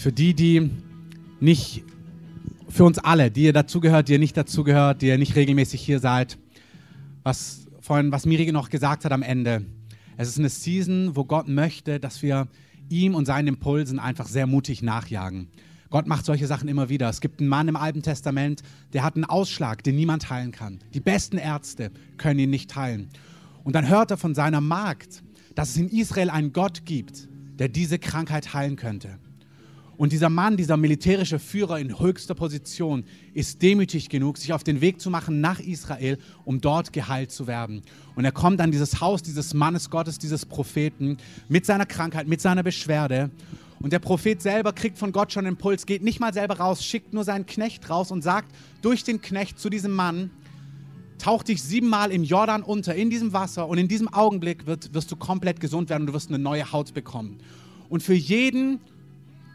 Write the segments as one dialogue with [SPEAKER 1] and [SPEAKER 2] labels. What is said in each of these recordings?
[SPEAKER 1] für die, die nicht, für uns alle, die ihr dazugehört, die ihr nicht dazugehört, die ihr nicht regelmäßig hier seid, was vorhin, was Miri noch gesagt hat am Ende. Es ist eine Season, wo Gott möchte, dass wir ihm und seinen Impulsen einfach sehr mutig nachjagen. Gott macht solche Sachen immer wieder. Es gibt einen Mann im Alten Testament, der hat einen Ausschlag, den niemand heilen kann. Die besten Ärzte können ihn nicht heilen. Und dann hört er von seiner Magd, dass es in Israel einen Gott gibt, der diese Krankheit heilen könnte. Und dieser Mann, dieser militärische Führer in höchster Position, ist demütig genug, sich auf den Weg zu machen nach Israel, um dort geheilt zu werden. Und er kommt an dieses Haus dieses Mannes Gottes, dieses Propheten, mit seiner Krankheit, mit seiner Beschwerde. Und der Prophet selber kriegt von Gott schon Impuls, geht nicht mal selber raus, schickt nur seinen Knecht raus und sagt durch den Knecht zu diesem Mann, tauch dich siebenmal im Jordan unter, in diesem Wasser und in diesem Augenblick wird, wirst du komplett gesund werden und du wirst eine neue Haut bekommen. Und für jeden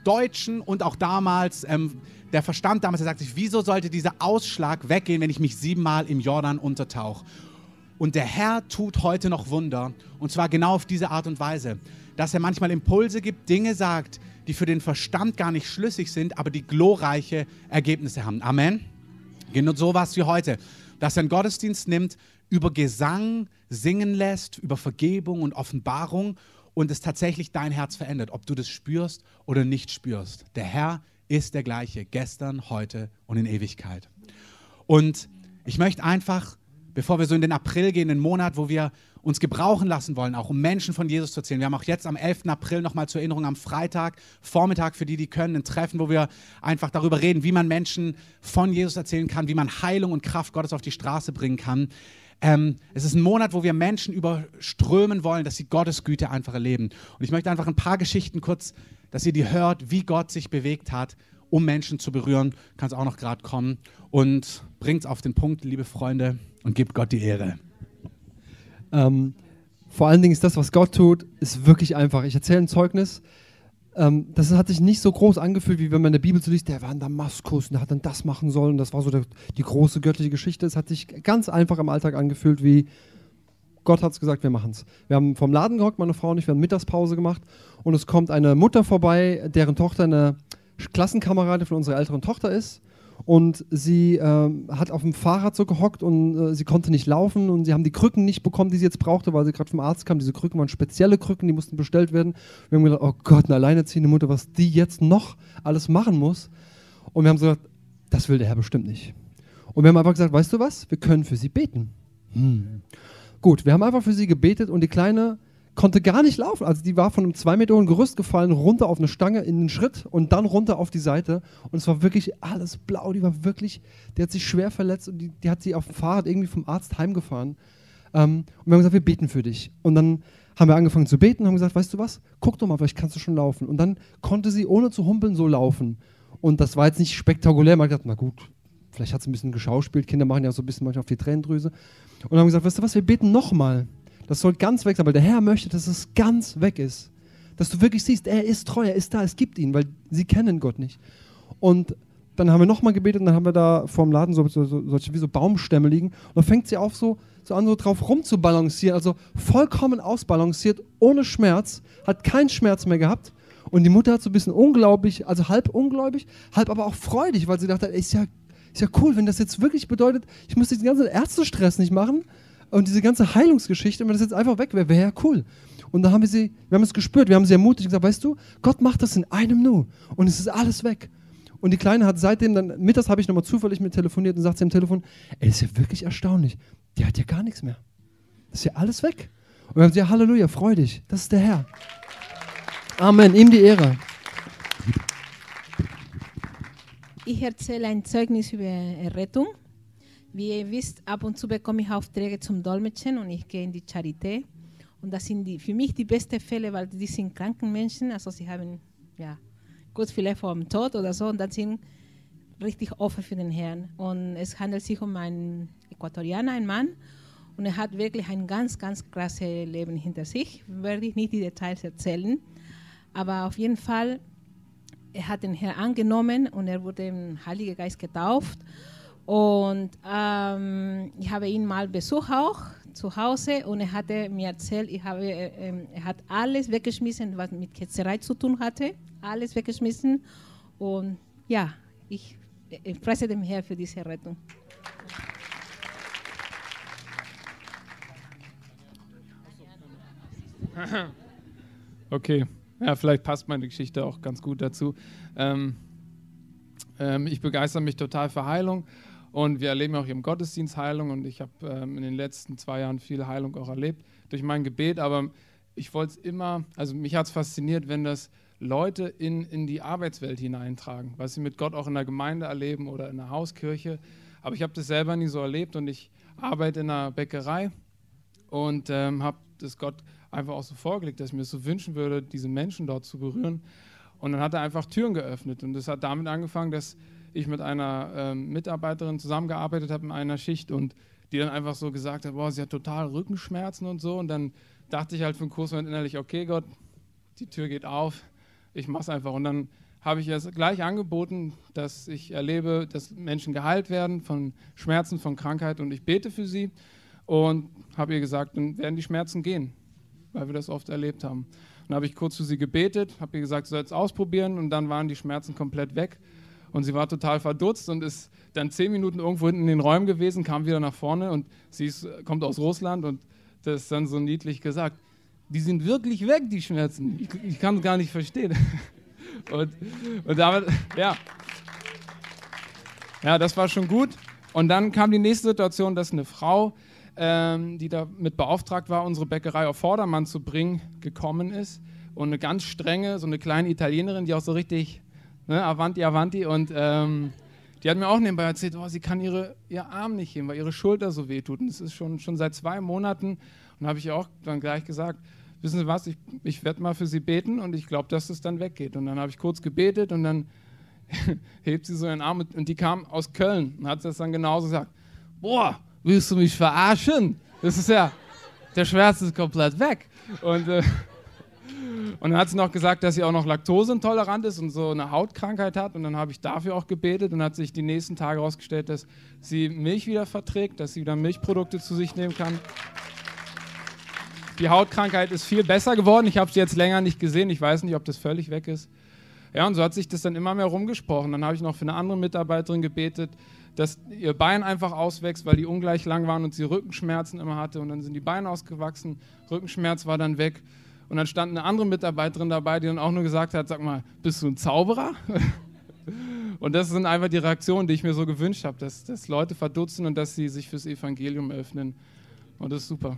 [SPEAKER 1] Deutschen und auch damals, ähm, der Verstand damals, der sagt sich, wieso sollte dieser Ausschlag weggehen, wenn ich mich siebenmal im Jordan untertauche? Und der Herr tut heute noch Wunder und zwar genau auf diese Art und Weise, dass er manchmal Impulse gibt, Dinge sagt, die für den Verstand gar nicht schlüssig sind, aber die glorreiche Ergebnisse haben. Amen. Genau so was wie heute, dass er einen Gottesdienst nimmt, über Gesang singen lässt, über Vergebung und Offenbarung und es tatsächlich dein Herz verändert, ob du das spürst oder nicht spürst. Der Herr ist der gleiche, gestern, heute und in Ewigkeit. Und ich möchte einfach, bevor wir so in den April gehen, den Monat, wo wir uns gebrauchen lassen wollen, auch um Menschen von Jesus zu erzählen. Wir haben auch jetzt am 11. April nochmal zur Erinnerung am Freitag, Vormittag für die, die können, ein Treffen, wo wir einfach darüber reden, wie man Menschen von Jesus erzählen kann, wie man Heilung und Kraft Gottes auf die Straße bringen kann. Ähm, es ist ein Monat, wo wir Menschen überströmen wollen, dass sie Gottes Güte einfach erleben. Und ich möchte einfach ein paar Geschichten kurz, dass ihr die hört, wie Gott sich bewegt hat, um Menschen zu berühren. Kann es auch noch gerade kommen. Und bringt es auf den Punkt, liebe Freunde, und gebt Gott die Ehre.
[SPEAKER 2] Ähm, vor allen Dingen ist das, was Gott tut, ist wirklich einfach. Ich erzähle ein Zeugnis ähm, das hat sich nicht so groß angefühlt, wie wenn man in der Bibel so liest, der war in Damaskus und der hat dann das machen sollen. Das war so der, die große göttliche Geschichte. Es hat sich ganz einfach im Alltag angefühlt, wie Gott hat es gesagt, wir machen es. Wir haben vom Laden gehockt, meine Frau und ich, wir haben Mittagspause gemacht und es kommt eine Mutter vorbei, deren Tochter eine Klassenkameradin von unserer älteren Tochter ist und sie äh, hat auf dem Fahrrad so gehockt und äh, sie konnte nicht laufen und sie haben die Krücken nicht bekommen, die sie jetzt brauchte, weil sie gerade vom Arzt kam. Diese Krücken waren spezielle Krücken, die mussten bestellt werden. Wir haben gedacht, oh Gott, eine alleinerziehende Mutter, was die jetzt noch alles machen muss. Und wir haben so gesagt, das will der Herr bestimmt nicht. Und wir haben einfach gesagt, weißt du was, wir können für sie beten. Hm. Gut, wir haben einfach für sie gebetet und die Kleine konnte gar nicht laufen. Also die war von einem zwei Meter hohen Gerüst gefallen, runter auf eine Stange in den Schritt und dann runter auf die Seite. Und es war wirklich alles blau. Die war wirklich, die hat sich schwer verletzt und die, die hat sie auf dem Fahrrad irgendwie vom Arzt heimgefahren. Ähm, und wir haben gesagt, wir beten für dich. Und dann haben wir angefangen zu beten und haben gesagt, weißt du was, guck doch mal, vielleicht kannst du schon laufen. Und dann konnte sie ohne zu humpeln so laufen. Und das war jetzt nicht spektakulär. Man hat gedacht, na gut, vielleicht hat sie ein bisschen geschauspielt. Kinder machen ja so ein bisschen manchmal auf die Tränendrüse. Und haben gesagt, weißt du was, wir beten nochmal. Das soll ganz weg sein, weil der Herr möchte, dass es ganz weg ist. Dass du wirklich siehst, er ist treu, er ist da, es gibt ihn, weil sie kennen Gott nicht. Und dann haben wir nochmal gebetet und dann haben wir da vorm Laden so, so, so, solche wie so Baumstämme liegen. Und dann fängt sie auf, so, so an, so drauf rumzubalancieren. Also vollkommen ausbalanciert, ohne Schmerz, hat keinen Schmerz mehr gehabt. Und die Mutter hat so ein bisschen unglaublich, also halb ungläubig, halb aber auch freudig, weil sie dachte, ist ja, ist ja cool, wenn das jetzt wirklich bedeutet, ich muss diesen ganzen Ärztestress nicht machen, und diese ganze Heilungsgeschichte, wenn das jetzt einfach weg wäre, wäre ja cool. Und da haben wir sie, wir haben es gespürt, wir haben sie ermutigt und gesagt, weißt du, Gott macht das in einem Nu und es ist alles weg. Und die Kleine hat seitdem, dann mittags habe ich nochmal zufällig mit telefoniert und sagt sie am Telefon, ey, ist ja wirklich erstaunlich, die hat ja gar nichts mehr. Das ist ja alles weg. Und wir haben gesagt, ja, Halleluja, freu dich, das ist der Herr. Amen, ihm die Ehre.
[SPEAKER 3] Ich erzähle ein Zeugnis über Errettung. Wie ihr wisst, ab und zu bekomme ich Aufträge zum Dolmetschen und ich gehe in die Charité. Und das sind die, für mich die besten Fälle, weil die sind kranken Menschen, also sie haben ja, kurz vielleicht vor dem Tod oder so und dann sind richtig offen für den Herrn. Und es handelt sich um einen Äquatorianer, einen Mann, und er hat wirklich ein ganz, ganz krasses Leben hinter sich. Werde ich nicht die Details erzählen, aber auf jeden Fall, er hat den Herrn angenommen und er wurde im Heiligen Geist getauft. Und ähm, ich habe ihn mal besucht auch zu Hause und er hatte mir erzählt, ich habe, äh, er hat alles weggeschmissen, was mit Ketzerei zu tun hatte. alles weggeschmissen. Und ja, ich preise dem Herrn für diese Rettung.
[SPEAKER 4] Okay, ja, vielleicht passt meine Geschichte auch ganz gut dazu. Ähm, ähm, ich begeister mich total für Heilung und wir erleben auch hier im Gottesdienst Heilung und ich habe ähm, in den letzten zwei Jahren viel Heilung auch erlebt durch mein Gebet, aber ich wollte es immer, also mich hat es fasziniert, wenn das Leute in, in die Arbeitswelt hineintragen, was sie mit Gott auch in der Gemeinde erleben oder in der Hauskirche. Aber ich habe das selber nie so erlebt und ich arbeite in einer Bäckerei und ähm, habe das Gott einfach auch so vorgelegt, dass ich mir so wünschen würde, diese Menschen dort zu berühren. Und dann hat er einfach Türen geöffnet. Und das hat damit angefangen, dass ich mit einer ähm, Mitarbeiterin zusammengearbeitet habe in einer Schicht und die dann einfach so gesagt hat, boah, sie hat total Rückenschmerzen und so. Und dann dachte ich halt für einen Kursmoment innerlich, okay Gott, die Tür geht auf, ich mache es einfach. Und dann habe ich es gleich angeboten, dass ich erlebe, dass Menschen geheilt werden von Schmerzen, von Krankheit und ich bete für sie und habe ihr gesagt, dann werden die Schmerzen gehen, weil wir das oft erlebt haben. Dann habe ich kurz für sie gebetet, habe ihr gesagt, sie soll es ausprobieren und dann waren die Schmerzen komplett weg. Und sie war total verdutzt und ist dann zehn Minuten irgendwo hinten in den Räumen gewesen, kam wieder nach vorne und sie ist, kommt aus Russland und das ist dann so niedlich gesagt. Die sind wirklich weg, die Schmerzen. Ich, ich kann es gar nicht verstehen. Und, und damit, ja. Ja, das war schon gut. Und dann kam die nächste Situation, dass eine Frau, ähm, die damit beauftragt war, unsere Bäckerei auf Vordermann zu bringen, gekommen ist. Und eine ganz strenge, so eine kleine Italienerin, die auch so richtig, ne, Avanti, Avanti. Und ähm, die hat mir auch nebenbei erzählt, oh, sie kann ihre, ihr Arm nicht heben, weil ihre Schulter so wehtut. Und das ist schon, schon seit zwei Monaten. Und habe ich auch dann gleich gesagt, wissen Sie was, ich, ich werde mal für Sie beten und ich glaube, dass es dann weggeht. Und dann habe ich kurz gebetet und dann hebt sie so ihren Arm und die kam aus Köln und hat das dann genauso gesagt, boah, willst du mich verarschen? Das ist ja, der Schmerz ist komplett weg. Und, äh, und dann hat sie noch gesagt, dass sie auch noch laktoseintolerant ist und so eine Hautkrankheit hat. Und dann habe ich dafür auch gebetet und hat sich die nächsten Tage herausgestellt, dass sie Milch wieder verträgt, dass sie wieder Milchprodukte zu sich nehmen kann. Die Hautkrankheit ist viel besser geworden. Ich habe sie jetzt länger nicht gesehen. Ich weiß nicht, ob das völlig weg ist. Ja, und so hat sich das dann immer mehr rumgesprochen. Dann habe ich noch für eine andere Mitarbeiterin gebetet, dass ihr Bein einfach auswächst, weil die ungleich lang waren und sie Rückenschmerzen immer hatte. Und dann sind die Beine ausgewachsen, Rückenschmerz war dann weg. Und dann stand eine andere Mitarbeiterin dabei, die dann auch nur gesagt hat, sag mal, bist du ein Zauberer? und das sind einfach die Reaktionen, die ich mir so gewünscht habe, dass, dass Leute verdutzen und dass sie sich fürs Evangelium öffnen. Und das ist super.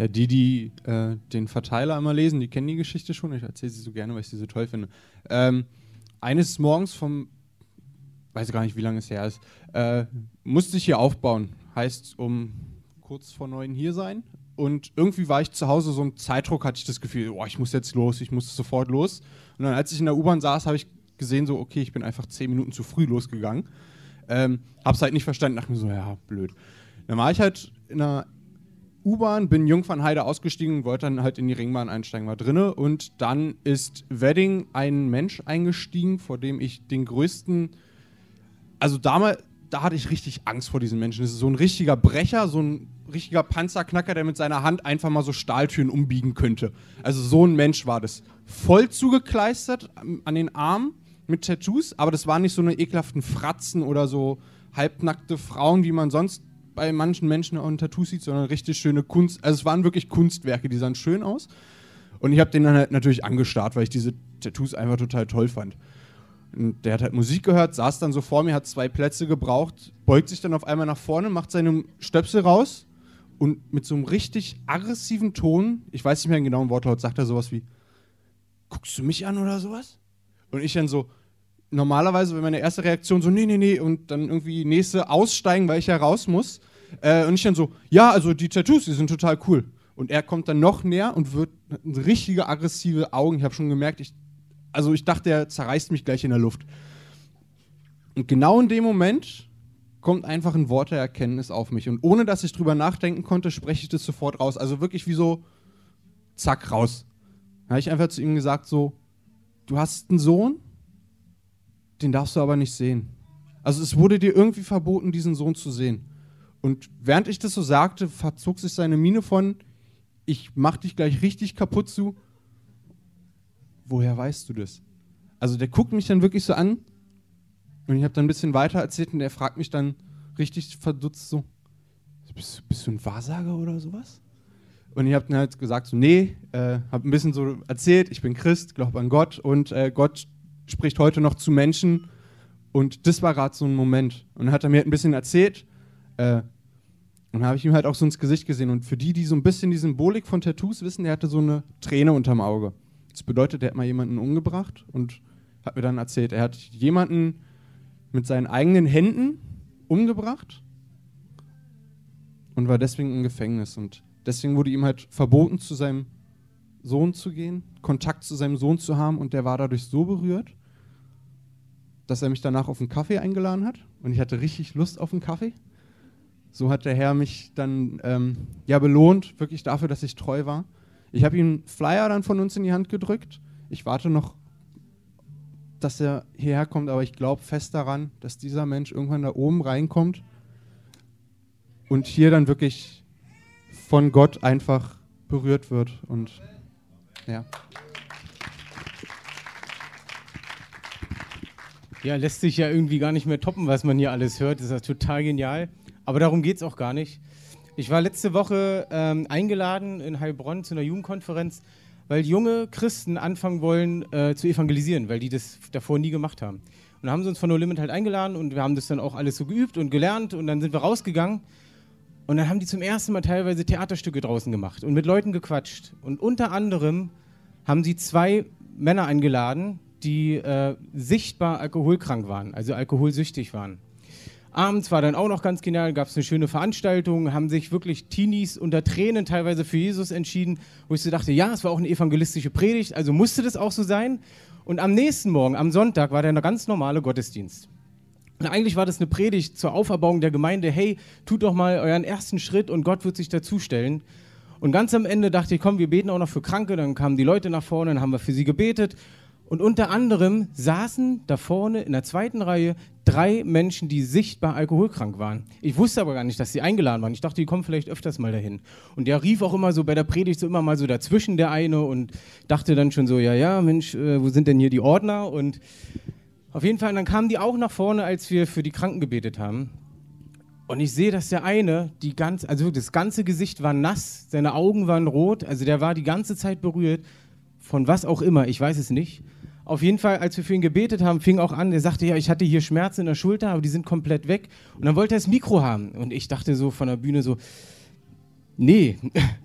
[SPEAKER 5] Ja, die, die äh, den Verteiler immer lesen, die kennen die Geschichte schon. Ich erzähle sie so gerne, weil ich sie so toll finde. Ähm, eines Morgens vom, weiß gar nicht, wie lange es her ist, äh, musste ich hier aufbauen. Heißt, um kurz vor neun hier sein. Und irgendwie war ich zu Hause, so ein Zeitdruck hatte ich das Gefühl, oh, ich muss jetzt los, ich muss sofort los. Und dann, als ich in der U-Bahn saß, habe ich gesehen, so, okay, ich bin einfach zehn Minuten zu früh losgegangen. Ähm, hab's halt nicht verstanden, dachte mir so, ja, blöd. Dann war ich halt in einer U-Bahn, bin Jungfernheide ausgestiegen, wollte dann halt in die Ringbahn einsteigen, war drinne und dann ist Wedding ein Mensch eingestiegen, vor dem ich den größten, also damals, da hatte ich richtig Angst vor diesen Menschen. Das ist so ein richtiger Brecher, so ein richtiger Panzerknacker, der mit seiner Hand einfach mal so Stahltüren umbiegen könnte. Also so ein Mensch war das. Voll zugekleistert an den Armen mit Tattoos, aber das waren nicht so eine ekelhaften Fratzen oder so halbnackte Frauen, wie man sonst bei manchen Menschen auch ein Tattoo sieht, sondern richtig schöne Kunst. Also es waren wirklich Kunstwerke, die sahen schön aus. Und ich habe den dann halt natürlich angestarrt, weil ich diese Tattoos einfach total toll fand. Und der hat halt Musik gehört, saß dann so vor mir, hat zwei Plätze gebraucht, beugt sich dann auf einmal nach vorne, macht seine Stöpsel raus und mit so einem richtig aggressiven Ton, ich weiß nicht mehr den genauen Wortlaut, sagt er sowas wie: Guckst du mich an oder sowas? Und ich dann so, normalerweise wäre meine erste Reaktion so, nee, nee, nee, und dann irgendwie nächste aussteigen, weil ich ja raus muss. Äh, und ich dann so, ja, also die Tattoos, die sind total cool. Und er kommt dann noch näher und wird richtige aggressive Augen. Ich habe schon gemerkt, ich, also ich dachte, er zerreißt mich gleich in der Luft. Und genau in dem Moment kommt einfach ein Wort der Erkenntnis auf mich. Und ohne dass ich drüber nachdenken konnte, spreche ich das sofort raus. Also wirklich wie so, zack, raus. Da habe ich einfach zu ihm gesagt, so, du hast einen Sohn, den darfst du aber nicht sehen. Also es wurde dir irgendwie verboten, diesen Sohn zu sehen. Und während ich das so sagte, verzog sich seine Miene von, ich mach dich gleich richtig kaputt zu. Woher weißt du das? Also der guckt mich dann wirklich so an und ich habe dann ein bisschen weiter erzählt und der fragt mich dann richtig verdutzt so, bist, bist du ein Wahrsager oder sowas? Und ich habe dann halt gesagt, so, nee, äh, habe ein bisschen so erzählt, ich bin Christ, glaube an Gott und äh, Gott spricht heute noch zu Menschen. Und das war gerade so ein Moment. Und dann hat er mir halt ein bisschen erzählt. Äh, und habe ich ihm halt auch so ins Gesicht gesehen. Und für die, die so ein bisschen die Symbolik von Tattoos wissen, der hatte so eine Träne unterm Auge. Das bedeutet, er hat mal jemanden umgebracht und hat mir dann erzählt, er hat jemanden mit seinen eigenen Händen umgebracht und war deswegen im Gefängnis. Und deswegen wurde ihm halt verboten, zu seinem Sohn zu gehen, Kontakt zu seinem Sohn zu haben. Und der war dadurch so berührt, dass er mich danach auf einen Kaffee eingeladen hat. Und ich hatte richtig Lust auf einen Kaffee. So hat der Herr mich dann ähm, ja belohnt, wirklich dafür, dass ich treu war. Ich habe ihm Flyer dann von uns in die Hand gedrückt. Ich warte noch, dass er hierher kommt, aber ich glaube fest daran, dass dieser Mensch irgendwann da oben reinkommt und hier dann wirklich von Gott einfach berührt wird. Und ja.
[SPEAKER 6] Ja, lässt sich ja irgendwie gar nicht mehr toppen, was man hier alles hört. Das ist ja total genial. Aber darum geht es auch gar nicht. Ich war letzte Woche ähm, eingeladen in Heilbronn zu einer Jugendkonferenz, weil junge Christen anfangen wollen äh, zu evangelisieren, weil die das davor nie gemacht haben. Und da haben sie uns von No Limit halt eingeladen und wir haben das dann auch alles so geübt und gelernt und dann sind wir rausgegangen und dann haben die zum ersten Mal teilweise Theaterstücke draußen gemacht und mit Leuten gequatscht. Und unter anderem haben sie zwei Männer eingeladen, die äh, sichtbar alkoholkrank waren, also alkoholsüchtig waren. Abends war dann auch noch ganz genial, gab es eine schöne Veranstaltung, haben sich wirklich Teenies unter Tränen teilweise für Jesus entschieden, wo ich so dachte, ja, es war auch eine evangelistische Predigt, also musste das auch so sein. Und am nächsten Morgen, am Sonntag, war dann der ganz normale Gottesdienst. Und eigentlich war das eine Predigt zur Auferbauung der Gemeinde, hey, tut doch mal euren ersten Schritt und Gott wird sich dazustellen. Und ganz am Ende dachte ich, komm, wir beten auch noch für Kranke, dann kamen die Leute nach vorne, dann haben wir für sie gebetet und unter anderem saßen da vorne in der zweiten Reihe drei Menschen, die sichtbar alkoholkrank waren. Ich wusste aber gar nicht, dass sie eingeladen waren. Ich dachte, die kommen vielleicht öfters mal dahin. Und der rief auch immer so bei der Predigt so immer mal so dazwischen, der eine, und dachte dann schon so, ja, ja, Mensch, äh, wo sind denn hier die Ordner? Und auf jeden Fall, dann kamen die auch nach vorne, als wir für die Kranken gebetet haben. Und ich sehe, dass der eine, die ganz, also das ganze Gesicht war nass, seine Augen waren rot, also der war die ganze Zeit berührt, von was auch immer, ich weiß es nicht. Auf jeden Fall, als wir für ihn gebetet haben, fing auch an, er sagte, ja, ich hatte hier Schmerzen in der Schulter, aber die sind komplett weg. Und dann wollte er das Mikro haben. Und ich dachte so von der Bühne so, nee,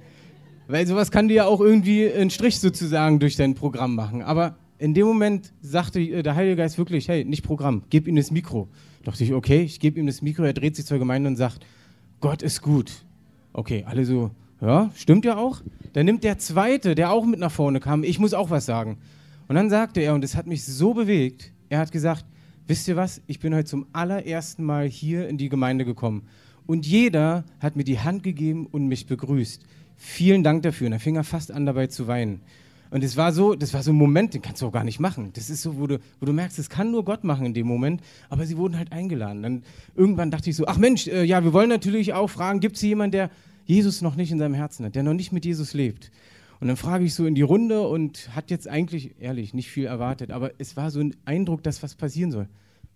[SPEAKER 6] weil sowas kann dir ja auch irgendwie einen Strich sozusagen durch dein Programm machen. Aber in dem Moment sagte der Heilige Geist wirklich, hey, nicht Programm, gib ihm das Mikro. Da dachte ich, okay, ich gebe ihm das Mikro, er dreht sich zur Gemeinde und sagt, Gott ist gut. Okay, alle so, ja, stimmt ja auch. Dann nimmt der Zweite, der auch mit nach vorne kam, ich muss auch was sagen. Und dann sagte er, und es hat mich so bewegt, er hat gesagt, wisst ihr was, ich bin heute zum allerersten Mal hier in die Gemeinde gekommen. Und jeder hat mir die Hand gegeben und mich begrüßt. Vielen Dank dafür. Und dann fing er fast an, dabei zu weinen. Und es war so, das war so ein Moment, den kannst du auch gar nicht machen. Das ist so, wo du, wo du merkst, das kann nur Gott machen in dem Moment. Aber sie wurden halt eingeladen. Dann irgendwann dachte ich so, ach Mensch, äh, ja, wir wollen natürlich auch fragen, gibt es hier jemanden, der Jesus noch nicht in seinem Herzen hat, der noch nicht mit Jesus lebt? Und dann frage ich so in die Runde und hat jetzt eigentlich, ehrlich, nicht viel erwartet, aber es war so ein Eindruck, dass was passieren soll.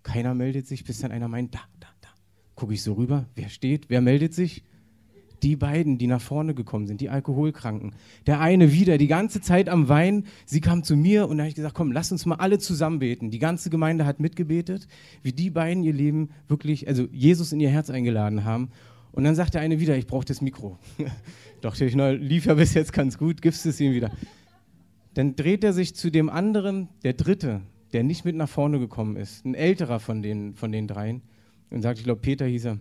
[SPEAKER 6] Keiner meldet sich, bis dann einer meint, da, da, da. Gucke ich so rüber, wer steht, wer meldet sich? Die beiden, die nach vorne gekommen sind, die Alkoholkranken. Der eine wieder die ganze Zeit am Wein. Sie kam zu mir und da habe ich gesagt, komm, lass uns mal alle zusammen beten. Die ganze Gemeinde hat mitgebetet, wie die beiden ihr Leben wirklich, also Jesus in ihr Herz eingeladen haben. Und dann sagt der eine wieder, ich brauche das Mikro. Dachte ich, na, lief ja bis jetzt ganz gut, gibst es ihm wieder. Dann dreht er sich zu dem anderen, der dritte, der nicht mit nach vorne gekommen ist, ein älterer von den, von den dreien, und sagt, ich glaube, Peter hieß er,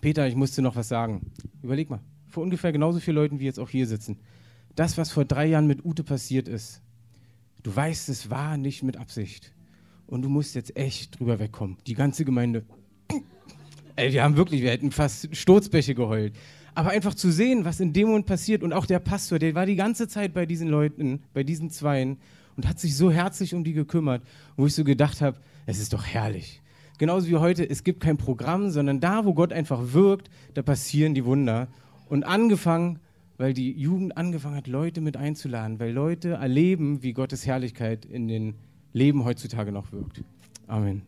[SPEAKER 6] Peter, ich musste noch was sagen. Überleg mal, vor ungefähr genauso vielen Leuten, wie jetzt auch hier sitzen. Das, was vor drei Jahren mit Ute passiert ist, du weißt, es war nicht mit Absicht. Und du musst jetzt echt drüber wegkommen. Die ganze Gemeinde. Ey, wir haben wirklich, wir hätten fast Sturzbäche geheult. Aber einfach zu sehen, was in dem Moment passiert und auch der Pastor, der war die ganze Zeit bei diesen Leuten, bei diesen Zweien und hat sich so herzlich um die gekümmert, wo ich so gedacht habe, es ist doch herrlich. Genauso wie heute, es gibt kein Programm, sondern da, wo Gott einfach wirkt, da passieren die Wunder. Und angefangen weil die Jugend angefangen hat, Leute mit einzuladen, weil Leute erleben, wie Gottes Herrlichkeit in den Leben heutzutage noch wirkt. Amen.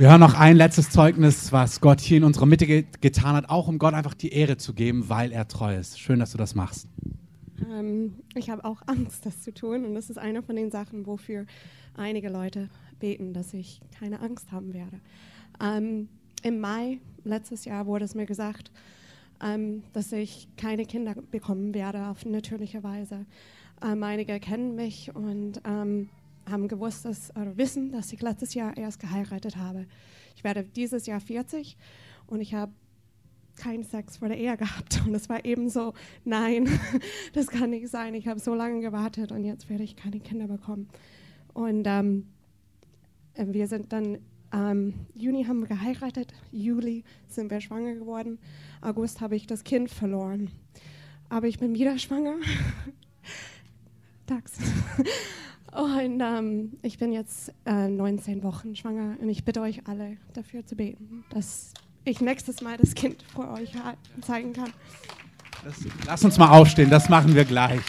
[SPEAKER 1] Wir hören noch ein letztes Zeugnis, was Gott hier in unserer Mitte ge getan hat, auch um Gott einfach die Ehre zu geben, weil er treu ist. Schön, dass du das machst.
[SPEAKER 7] Ähm, ich habe auch Angst, das zu tun. Und das ist eine von den Sachen, wofür einige Leute beten, dass ich keine Angst haben werde. Ähm, Im Mai letztes Jahr wurde es mir gesagt, ähm, dass ich keine Kinder bekommen werde auf natürliche Weise. Ähm, einige kennen mich und ähm, haben gewusst, dass, oder wissen, dass ich letztes Jahr erst geheiratet habe. Ich werde dieses Jahr 40 und ich habe keinen Sex vor der Ehe gehabt. Und es war eben so, nein, das kann nicht sein. Ich habe so lange gewartet und jetzt werde ich keine Kinder bekommen. Und ähm, wir sind dann, ähm, Juni haben wir geheiratet, Juli sind wir schwanger geworden, August habe ich das Kind verloren. Aber ich bin wieder schwanger. Tags. Und ähm, ich bin jetzt äh, 19 Wochen schwanger und ich bitte euch alle dafür zu beten, dass ich nächstes Mal das Kind vor euch zeigen kann.
[SPEAKER 1] Das, lass uns mal aufstehen, das machen wir gleich.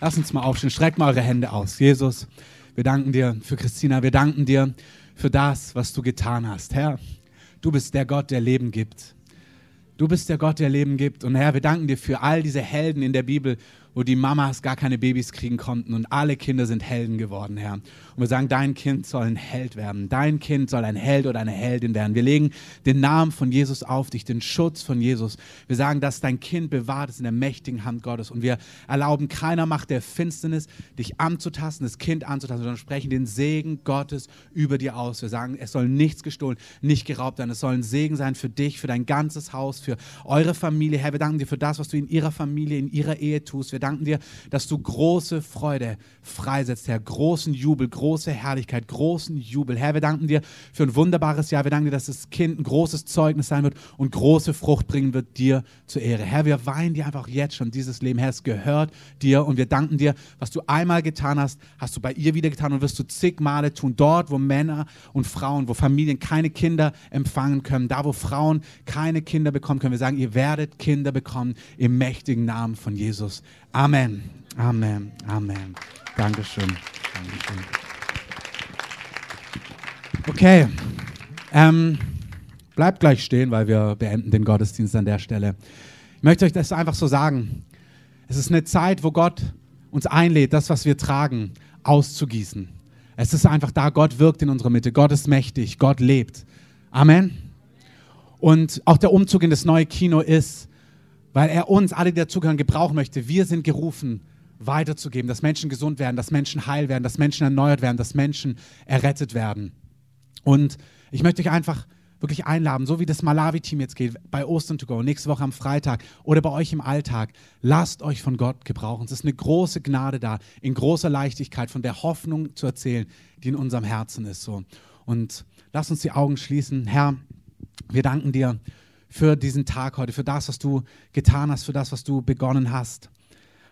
[SPEAKER 1] Lass uns mal aufstehen, streckt mal eure Hände aus. Jesus, wir danken dir für Christina, wir danken dir für das, was du getan hast. Herr, du bist der Gott, der Leben gibt. Du bist der Gott, der Leben gibt. Und Herr, wir danken dir für all diese Helden in der Bibel, wo die Mamas gar keine Babys kriegen konnten und alle Kinder sind Helden geworden, Herr. Und wir sagen, dein Kind soll ein Held werden. Dein Kind soll ein Held oder eine Heldin werden. Wir legen den Namen von Jesus auf dich, den Schutz von Jesus. Wir sagen, dass dein Kind bewahrt ist in der mächtigen Hand Gottes. Und wir erlauben keiner Macht der Finsternis, dich anzutasten, das Kind anzutasten, sondern sprechen den Segen Gottes über dir aus. Wir sagen, es soll nichts gestohlen, nicht geraubt werden. Es soll ein Segen sein für dich, für dein ganzes Haus, für eure Familie. Herr, wir danken dir für das, was du in ihrer Familie, in ihrer Ehe tust. Wir wir danken dir, dass du große Freude freisetzt, Herr. Großen Jubel, große Herrlichkeit, großen Jubel. Herr, wir danken dir für ein wunderbares Jahr. Wir danken dir, dass das Kind ein großes Zeugnis sein wird und große Frucht bringen wird dir zur Ehre. Herr, wir weinen dir einfach jetzt schon dieses Leben. Herr, es gehört dir und wir danken dir, was du einmal getan hast, hast du bei ihr wieder getan und wirst du zig Male tun. Dort, wo Männer und Frauen, wo Familien keine Kinder empfangen können, da, wo Frauen keine Kinder bekommen können. Wir sagen, ihr werdet Kinder bekommen im mächtigen Namen von Jesus. Amen. Amen. Amen. Dankeschön. Dankeschön. Okay. Ähm, bleibt gleich stehen, weil wir beenden den Gottesdienst an der Stelle. Ich möchte euch das einfach so sagen. Es ist eine Zeit, wo Gott uns einlädt, das, was wir tragen, auszugießen. Es ist einfach da, Gott wirkt in unserer Mitte. Gott ist mächtig, Gott lebt. Amen. Und auch der Umzug in das neue Kino ist weil er uns, alle, die dazugehören, gebrauchen möchte. Wir sind gerufen, weiterzugeben, dass Menschen gesund werden, dass Menschen heil werden, dass Menschen erneuert werden, dass Menschen errettet werden. Und ich möchte euch einfach wirklich einladen, so wie das Malawi-Team jetzt geht, bei Ostern to go, nächste Woche am Freitag oder bei euch im Alltag. Lasst euch von Gott gebrauchen. Es ist eine große Gnade da, in großer Leichtigkeit von der Hoffnung zu erzählen, die in unserem Herzen ist. So. Und lasst uns die Augen schließen. Herr, wir danken dir für diesen Tag heute, für das, was du getan hast, für das, was du begonnen hast.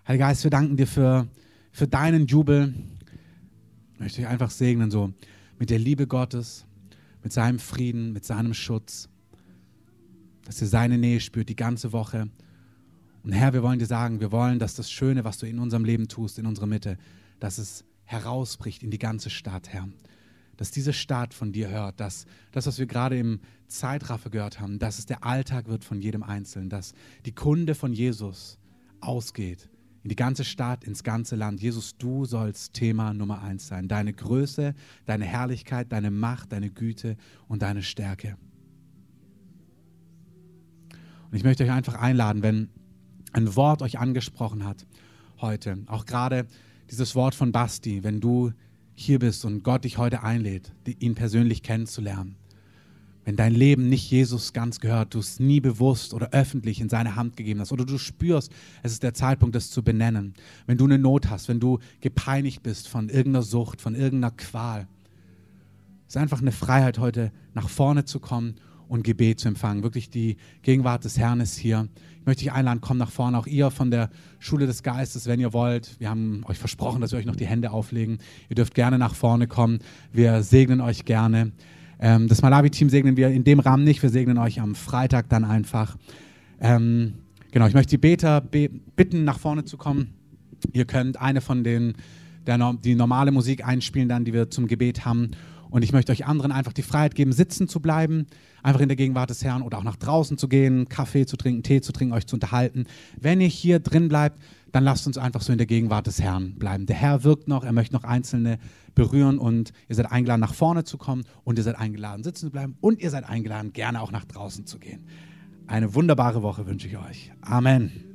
[SPEAKER 1] Heiliger Geist, wir danken dir für, für deinen Jubel. Ich möchte dich einfach segnen, so mit der Liebe Gottes, mit seinem Frieden, mit seinem Schutz, dass ihr seine Nähe spürt die ganze Woche. Und Herr, wir wollen dir sagen, wir wollen, dass das Schöne, was du in unserem Leben tust, in unserer Mitte, dass es herausbricht in die ganze Stadt, Herr dass diese Stadt von dir hört, dass das, was wir gerade im Zeitraffer gehört haben, dass es der Alltag wird von jedem Einzelnen, dass die Kunde von Jesus ausgeht in die ganze Stadt, ins ganze Land. Jesus, du sollst Thema Nummer eins sein. Deine Größe, deine Herrlichkeit, deine Macht, deine Güte und deine Stärke. Und ich möchte euch einfach einladen, wenn ein Wort euch angesprochen hat heute, auch gerade dieses Wort von Basti, wenn du hier bist und Gott dich heute einlädt, ihn persönlich kennenzulernen. Wenn dein Leben nicht Jesus ganz gehört, du es nie bewusst oder öffentlich in seine Hand gegeben hast oder du spürst, es ist der Zeitpunkt, das zu benennen. Wenn du eine Not hast, wenn du gepeinigt bist von irgendeiner Sucht, von irgendeiner Qual. Es ist einfach eine Freiheit, heute nach vorne zu kommen und Gebet zu empfangen. Wirklich die Gegenwart des Herrn ist hier. Ich möchte dich einladen, komm nach vorne, auch ihr von der Schule des Geistes, wenn ihr wollt. Wir haben euch versprochen, dass wir euch noch die Hände auflegen. Ihr dürft gerne nach vorne kommen. Wir segnen euch gerne. Ähm, das Malawi-Team segnen wir in dem Rahmen nicht. Wir segnen euch am Freitag dann einfach. Ähm, genau, ich möchte die Beter be bitten, nach vorne zu kommen. Ihr könnt eine von den, der, die normale Musik einspielen, dann, die wir zum Gebet haben. Und ich möchte euch anderen einfach die Freiheit geben, sitzen zu bleiben, einfach in der Gegenwart des Herrn oder auch nach draußen zu gehen, Kaffee zu trinken, Tee zu trinken, euch zu unterhalten. Wenn ihr hier drin bleibt, dann lasst uns einfach so in der Gegenwart des Herrn bleiben. Der Herr wirkt noch, er möchte noch Einzelne berühren und ihr seid eingeladen, nach vorne zu kommen und ihr seid eingeladen, sitzen zu bleiben und ihr seid eingeladen, gerne auch nach draußen zu gehen. Eine wunderbare Woche wünsche ich euch. Amen.